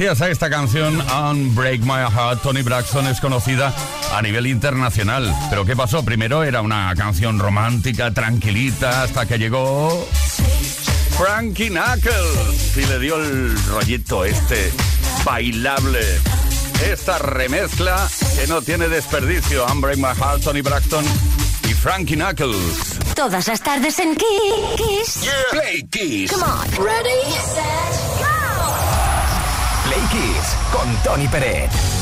Gracias a esta canción, Unbreak My Heart, Tony Braxton es conocida a nivel internacional. Pero ¿qué pasó? Primero era una canción romántica, tranquilita, hasta que llegó Frankie Knuckles y le dio el rollito este bailable. Esta remezcla que no tiene desperdicio. Unbreak My Heart, Tony Braxton y Frankie Knuckles. Todas las tardes en Kiss. Play Kiss. Come on. Ready, set, Tony Peret.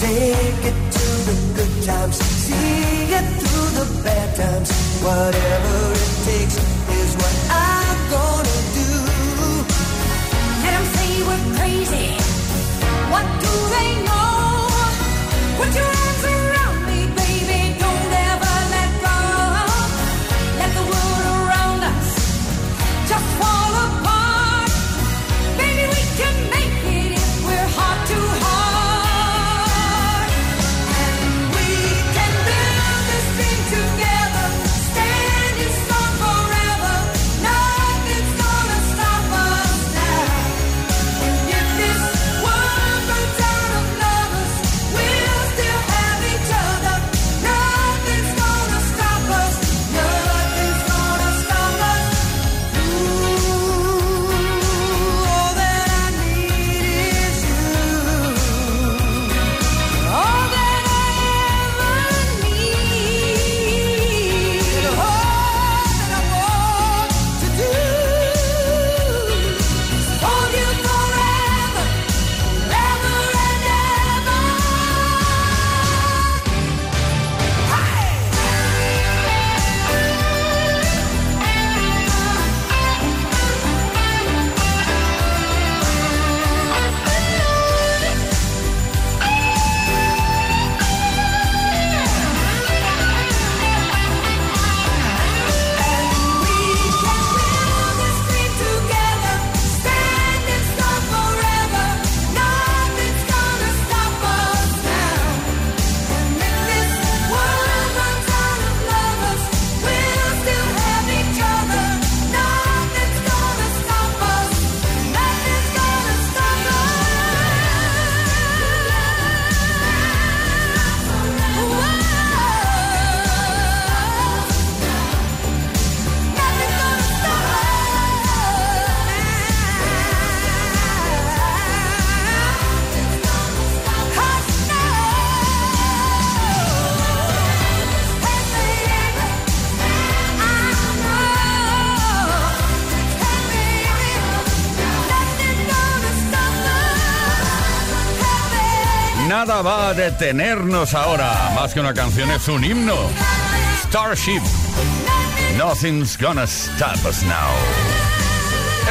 Take it to the good times, see it through the bad times. Whatever it takes is what I'm gonna do. Let 'em say we're crazy. What do they know? Put your detenernos ahora. Más que una canción, es un himno. Starship. Nothing's gonna stop us now.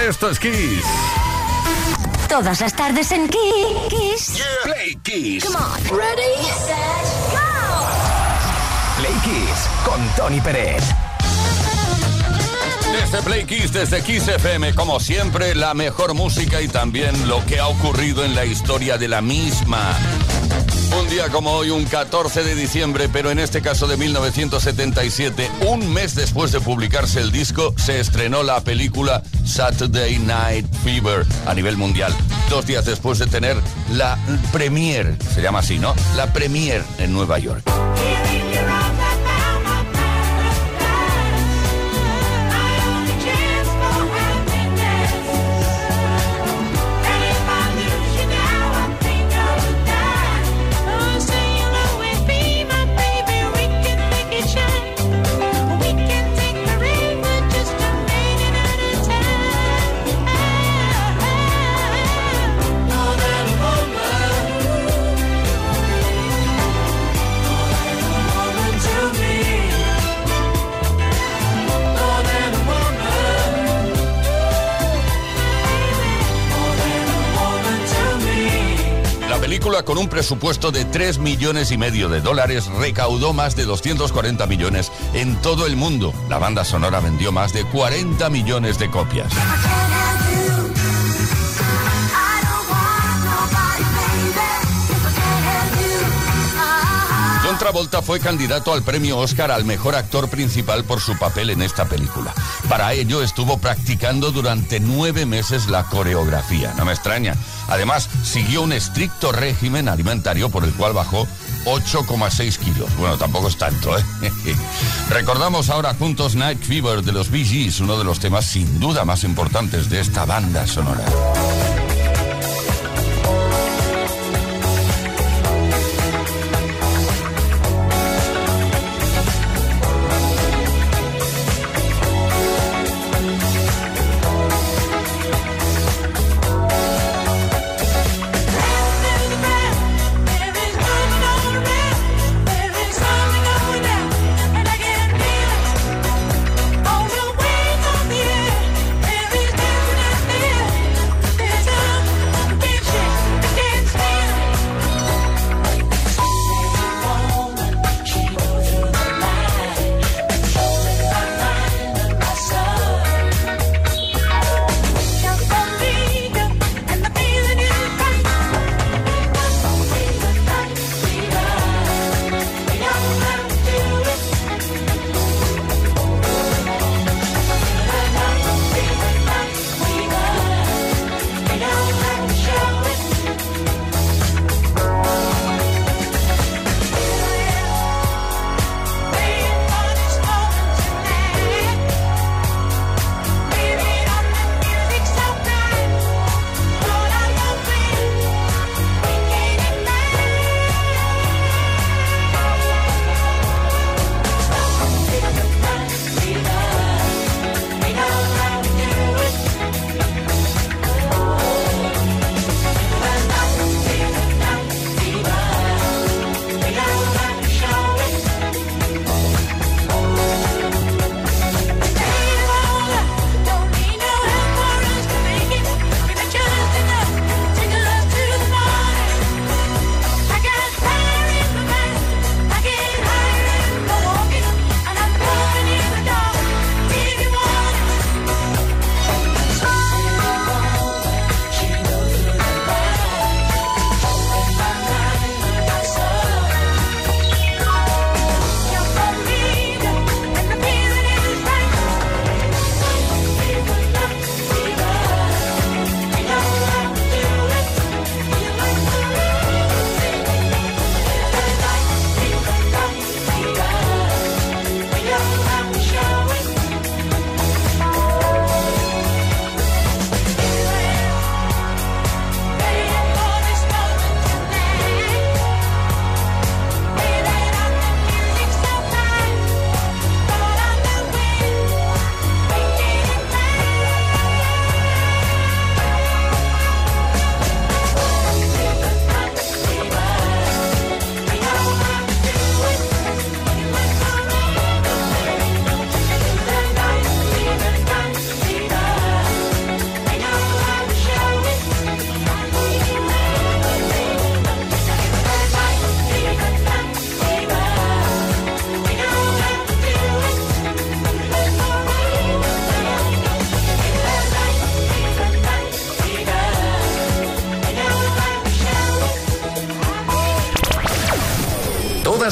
Esto es Kiss. Todas las tardes en Kiss. Play Kiss. Come on. Ready, set, go. Play Kiss con Tony Pérez. Desde Play Kiss, desde Kiss FM, como siempre, la mejor música y también lo que ha ocurrido en la historia de la misma. Un día como hoy, un 14 de diciembre, pero en este caso de 1977, un mes después de publicarse el disco, se estrenó la película Saturday Night Fever a nivel mundial. Dos días después de tener la premiere, se llama así, ¿no? La premiere en Nueva York. Con un presupuesto de 3 millones y medio de dólares, recaudó más de 240 millones en todo el mundo. La banda sonora vendió más de 40 millones de copias. John Travolta fue candidato al premio Oscar al mejor actor principal por su papel en esta película. Para ello estuvo practicando durante nueve meses la coreografía, no me extraña. Además, siguió un estricto régimen alimentario por el cual bajó 8,6 kilos. Bueno, tampoco es tanto, ¿eh? Recordamos ahora juntos Night Fever de los Bee Gees, uno de los temas sin duda más importantes de esta banda sonora.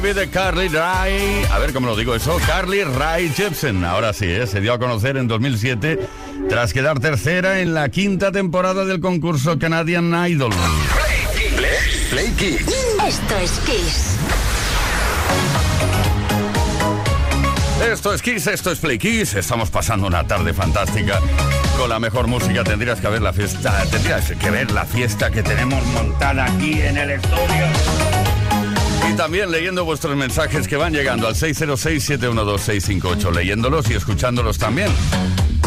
Baby de Carly Rae. A ver cómo lo digo eso. Carly Rae Jepsen. Ahora sí, ¿eh? se dio a conocer en 2007 tras quedar tercera en la quinta temporada del concurso Canadian Idol. Play Kiss. Play, Play Kiss. Esto es Kiss. Esto es Kiss, esto es Play Kiss. Estamos pasando una tarde fantástica con la mejor música. Tendrías que ver la fiesta, tendrías que ver la fiesta que tenemos montada aquí en el estudio. Y también leyendo vuestros mensajes que van llegando al 606-712-658, leyéndolos y escuchándolos también.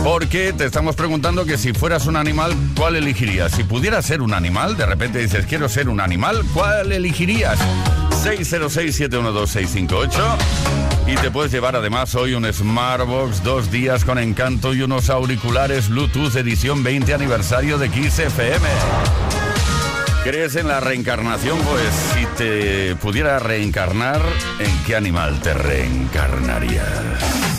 Porque te estamos preguntando que si fueras un animal, ¿cuál elegirías? Si pudieras ser un animal, de repente dices, quiero ser un animal, ¿cuál elegirías? 606-712-658. Y te puedes llevar además hoy un Smartbox, dos días con encanto y unos auriculares Bluetooth edición 20 aniversario de Kiss FM. ¿Crees en la reencarnación? Pues si te pudiera reencarnar, ¿en qué animal te reencarnarías?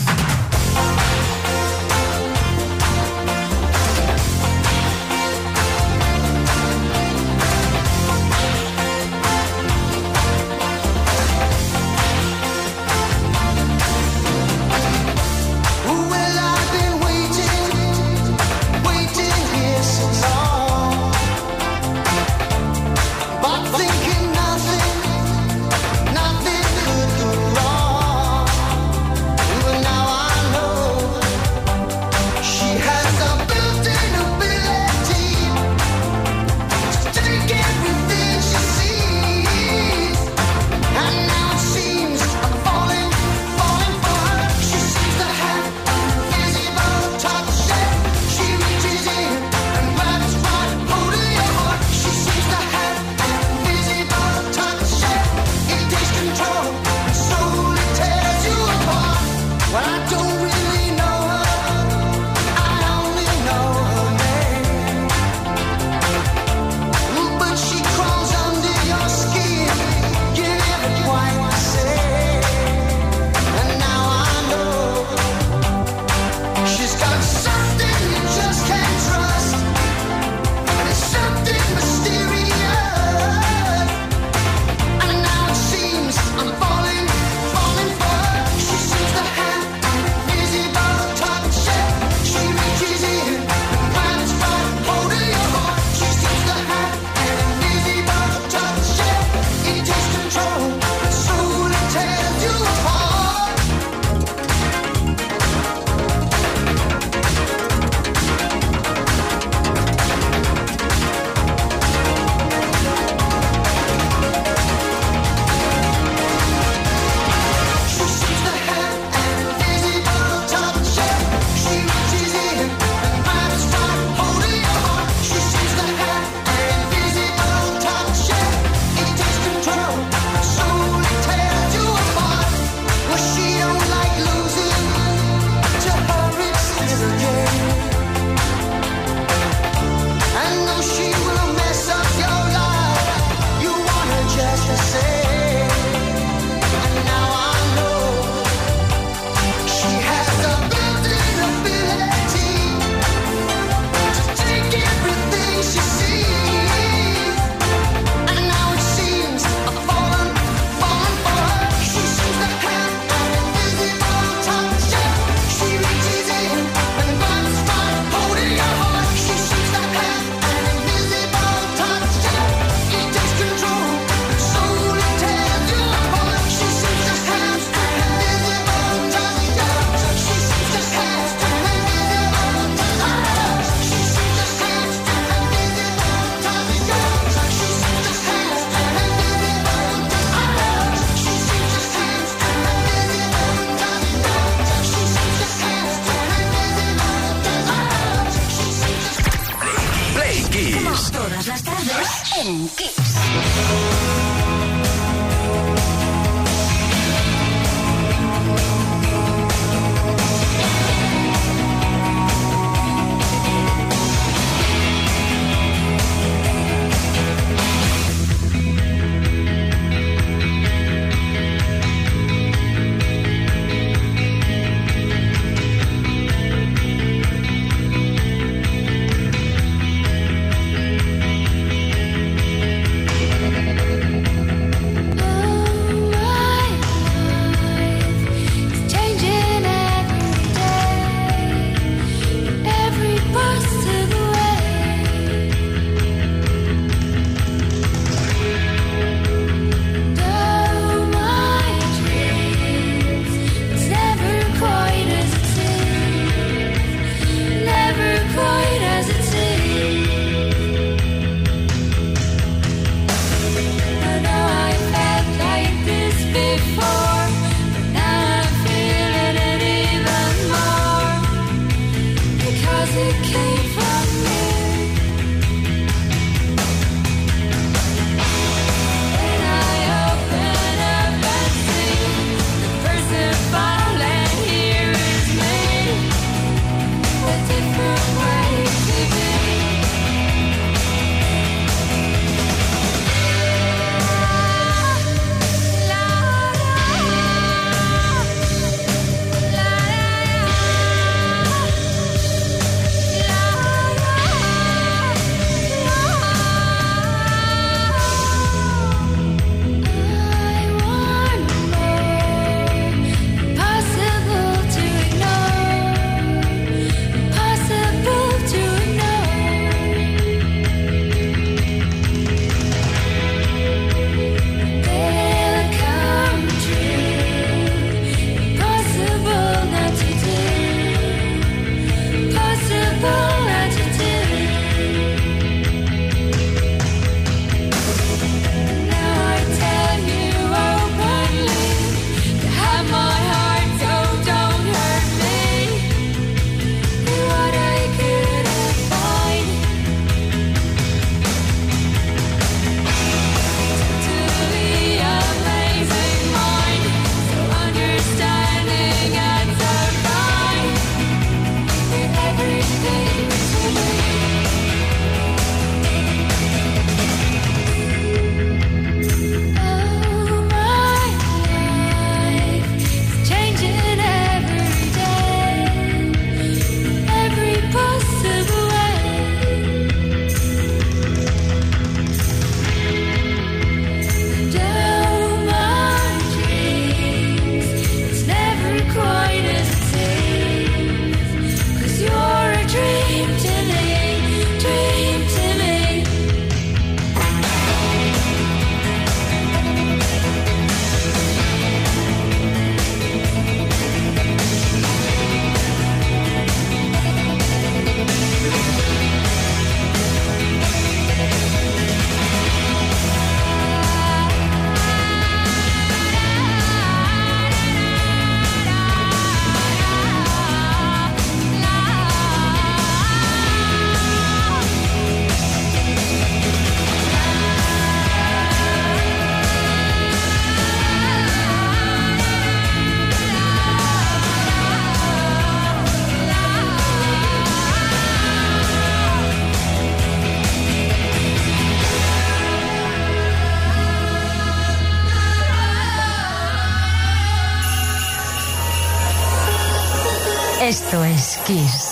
Kiss.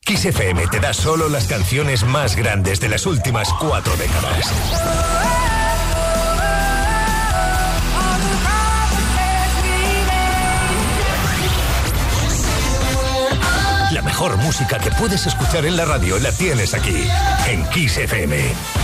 Kiss FM te da solo las canciones más grandes de las últimas cuatro décadas. La mejor música que puedes escuchar en la radio la tienes aquí, en Kiss FM.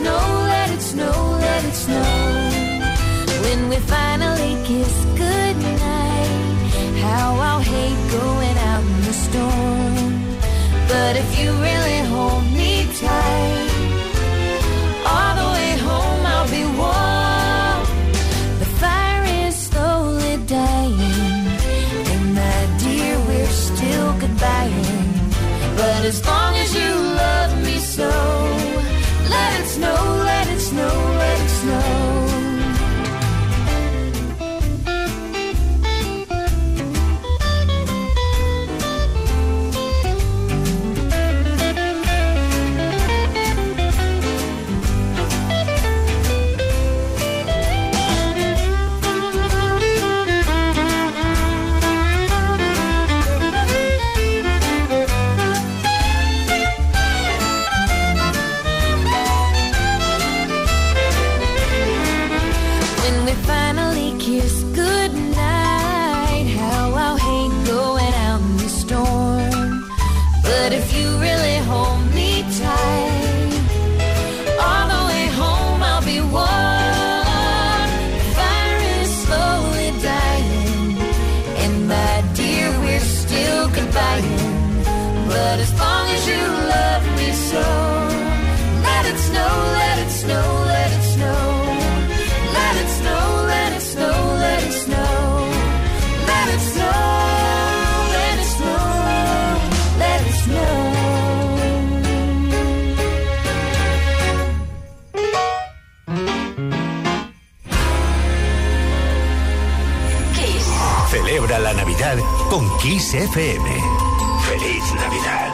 no Kiss FM. Feliz Navidad.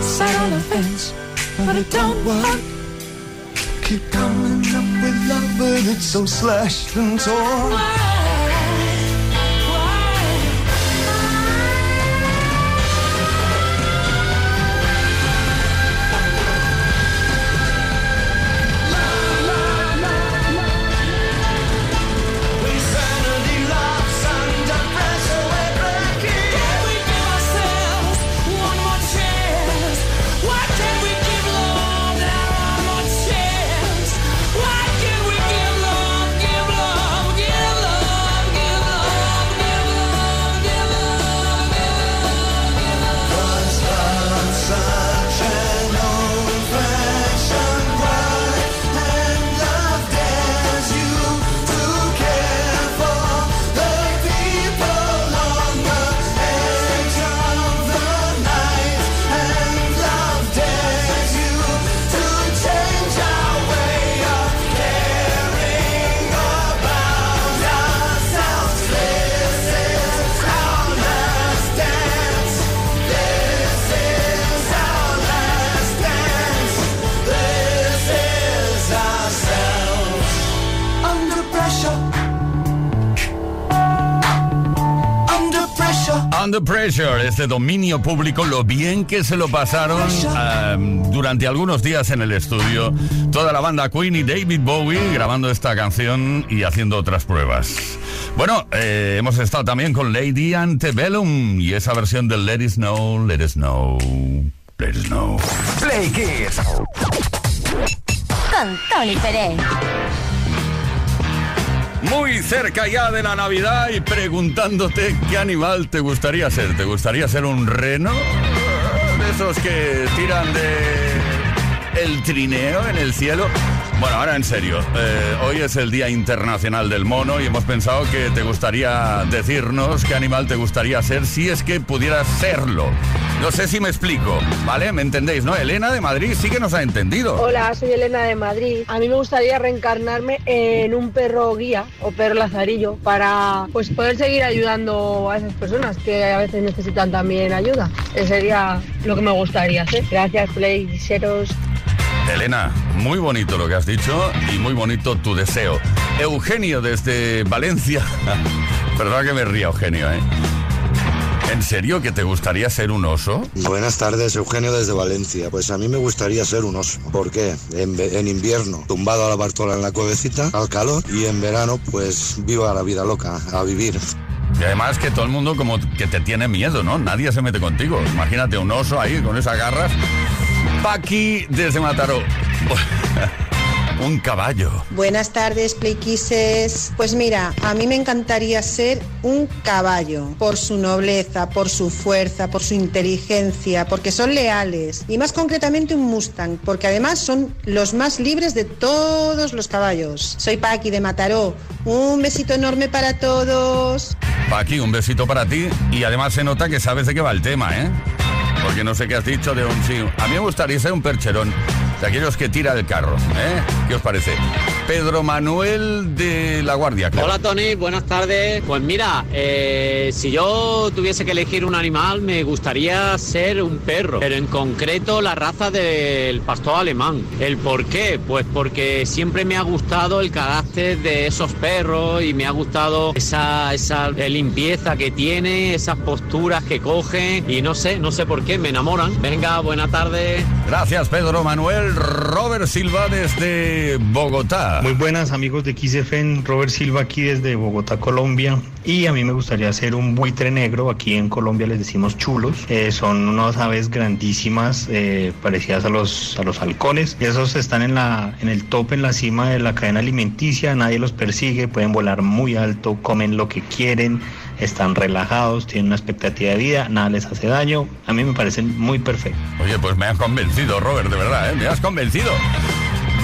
Sat on the fence, but it don't work. Keep coming up with love, but it's so slashed and torn. Under Pressure, este dominio público, lo bien que se lo pasaron ah, durante algunos días en el estudio. Toda la banda Queen y David Bowie grabando esta canción y haciendo otras pruebas. Bueno, eh, hemos estado también con Lady Antebellum y esa versión del Let It Snow, Let It Snow, Let It Snow. Play Kiss. Con Tony Pérez. Muy cerca ya de la Navidad y preguntándote qué animal te gustaría ser. ¿Te gustaría ser un reno? De esos que tiran de el trineo en el cielo. Bueno, ahora en serio, eh, hoy es el Día Internacional del Mono y hemos pensado que te gustaría decirnos qué animal te gustaría ser si es que pudieras serlo. No sé si me explico, ¿vale? ¿Me entendéis, no? Elena de Madrid sí que nos ha entendido. Hola, soy Elena de Madrid. A mí me gustaría reencarnarme en un perro guía o perro lazarillo para pues poder seguir ayudando a esas personas que a veces necesitan también ayuda. Ese sería lo que me gustaría hacer. Gracias, Playseros. Elena, muy bonito lo que has dicho y muy bonito tu deseo. Eugenio desde Valencia. Perdón que me ría, Eugenio, ¿eh? ¿En serio que te gustaría ser un oso? Buenas tardes, Eugenio desde Valencia. Pues a mí me gustaría ser un oso. ¿Por qué? En, invierno, tumbado a la bartola en la cuevecita, al calor, y en verano, pues viva la vida loca, a vivir. Y además que todo el mundo como que te tiene miedo, ¿no? Nadie se mete contigo. Imagínate un oso ahí con esas garras. Paqui desde Mataró. un caballo. Buenas tardes, Playquisses. Pues mira, a mí me encantaría ser un caballo, por su nobleza, por su fuerza, por su inteligencia, porque son leales. Y más concretamente un Mustang, porque además son los más libres de todos los caballos. Soy Paqui de Mataró. Un besito enorme para todos. Paqui, un besito para ti. Y además se nota que sabes de qué va el tema, ¿eh? Porque no sé qué has dicho de un sí. A mí me gustaría ser un percherón. De aquellos que tira el carro, ¿eh? ¿Qué os parece? Pedro Manuel de La Guardia. claro. Hola Tony, buenas tardes. Pues mira, eh, si yo tuviese que elegir un animal, me gustaría ser un perro, pero en concreto la raza del pastor alemán. ¿El por qué? Pues porque siempre me ha gustado el carácter de esos perros y me ha gustado esa, esa limpieza que tiene, esas posturas que cogen y no sé, no sé por qué, me enamoran. Venga, buena tarde. Gracias, Pedro Manuel. Robert Silva desde Bogotá. Muy buenas amigos de XFN, Robert Silva aquí desde Bogotá, Colombia. Y a mí me gustaría ser un buitre negro, aquí en Colombia les decimos chulos. Eh, son unas aves grandísimas, eh, parecidas a los, a los halcones. Y esos están en, la, en el top, en la cima de la cadena alimenticia, nadie los persigue, pueden volar muy alto, comen lo que quieren, están relajados, tienen una expectativa de vida, nada les hace daño. A mí me parecen muy perfectos. Oye, pues me has convencido, Robert, de verdad, ¿eh? Me has convencido.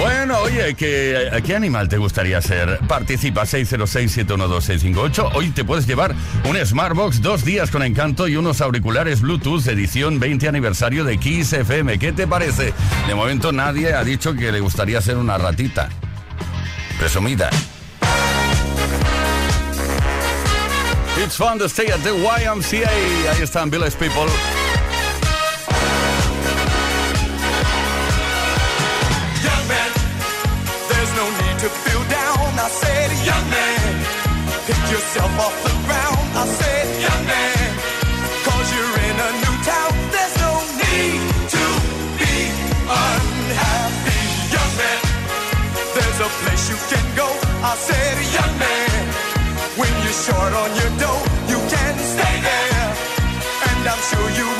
Bueno, oye, ¿qué, ¿qué animal te gustaría ser? Participa 606-712-658. Hoy te puedes llevar un Smartbox, dos días con encanto y unos auriculares Bluetooth edición 20 aniversario de Kiss FM. ¿Qué te parece? De momento nadie ha dicho que le gustaría ser una ratita. Presumida. It's fun to stay at the YMCA. Ahí están Village People. Young man, there's no need to feel down. I said, young man, pick yourself off the ground. I said, short on your dough, you can stay there. And I'm sure you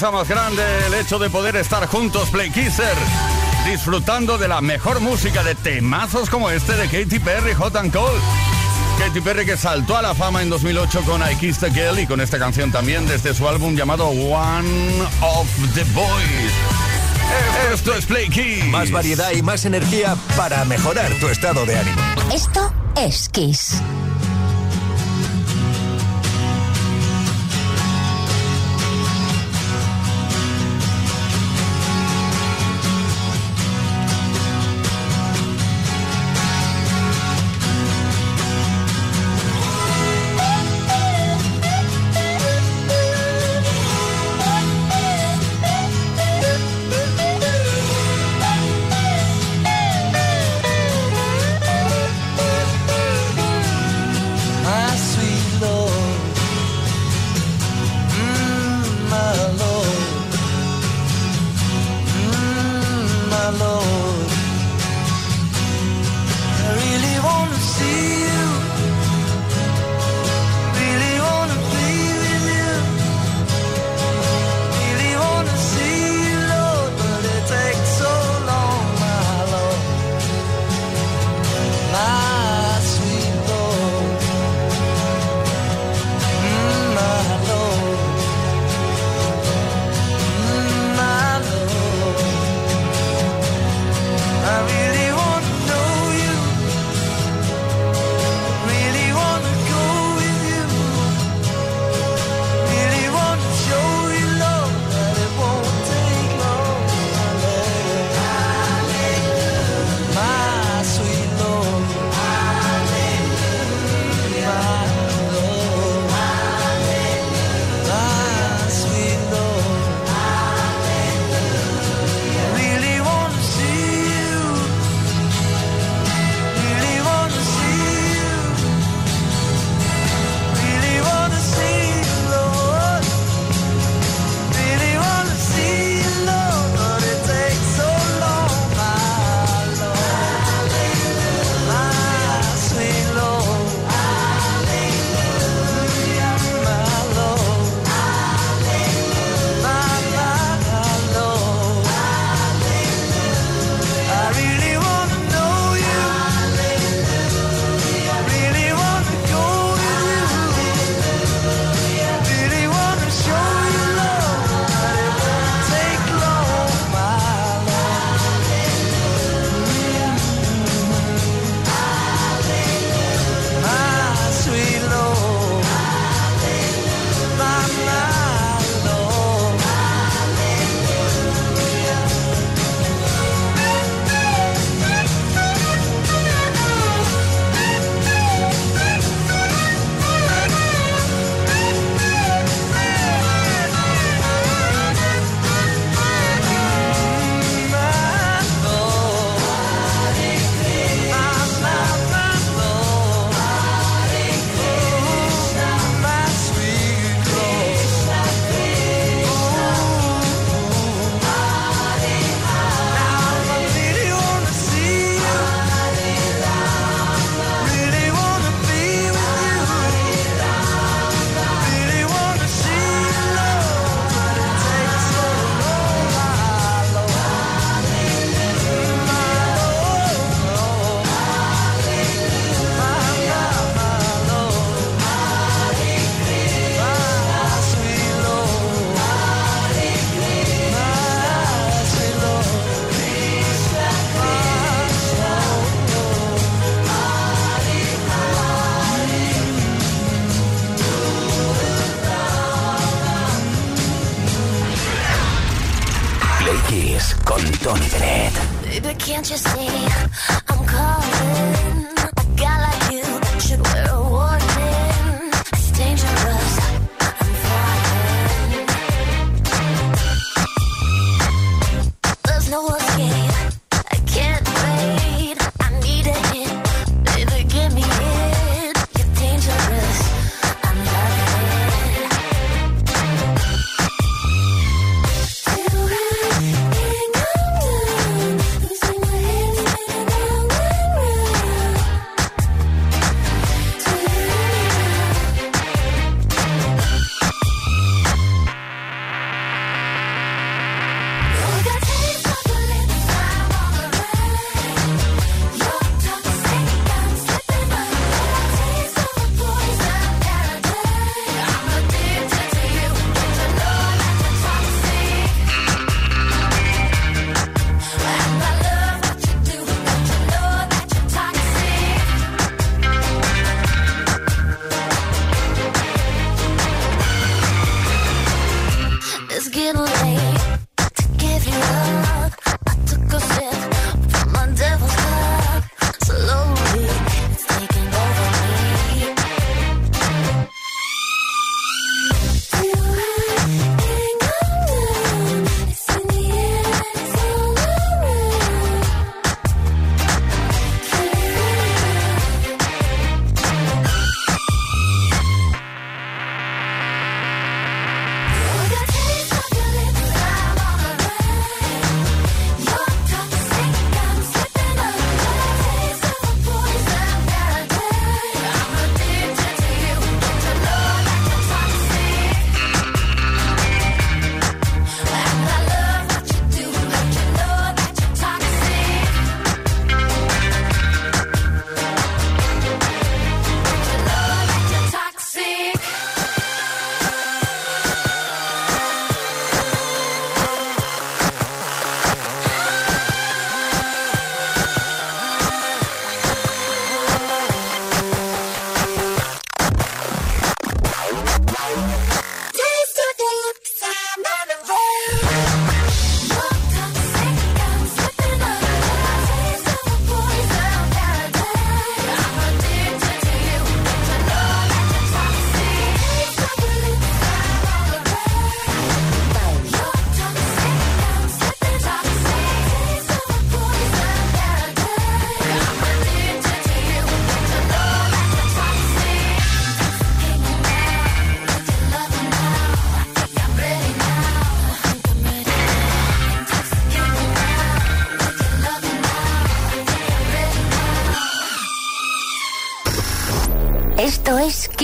cosa más grande el hecho de poder estar juntos, Play Kisser, disfrutando de la mejor música de temazos como este de Katy Perry, Hot and Cold. Katy Perry que saltó a la fama en 2008 con I Kissed a Girl y con esta canción también desde su álbum llamado One of the Boys. Esto es Play Kiss. Más variedad y más energía para mejorar tu estado de ánimo. Esto es Kiss.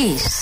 Esto es Kiss.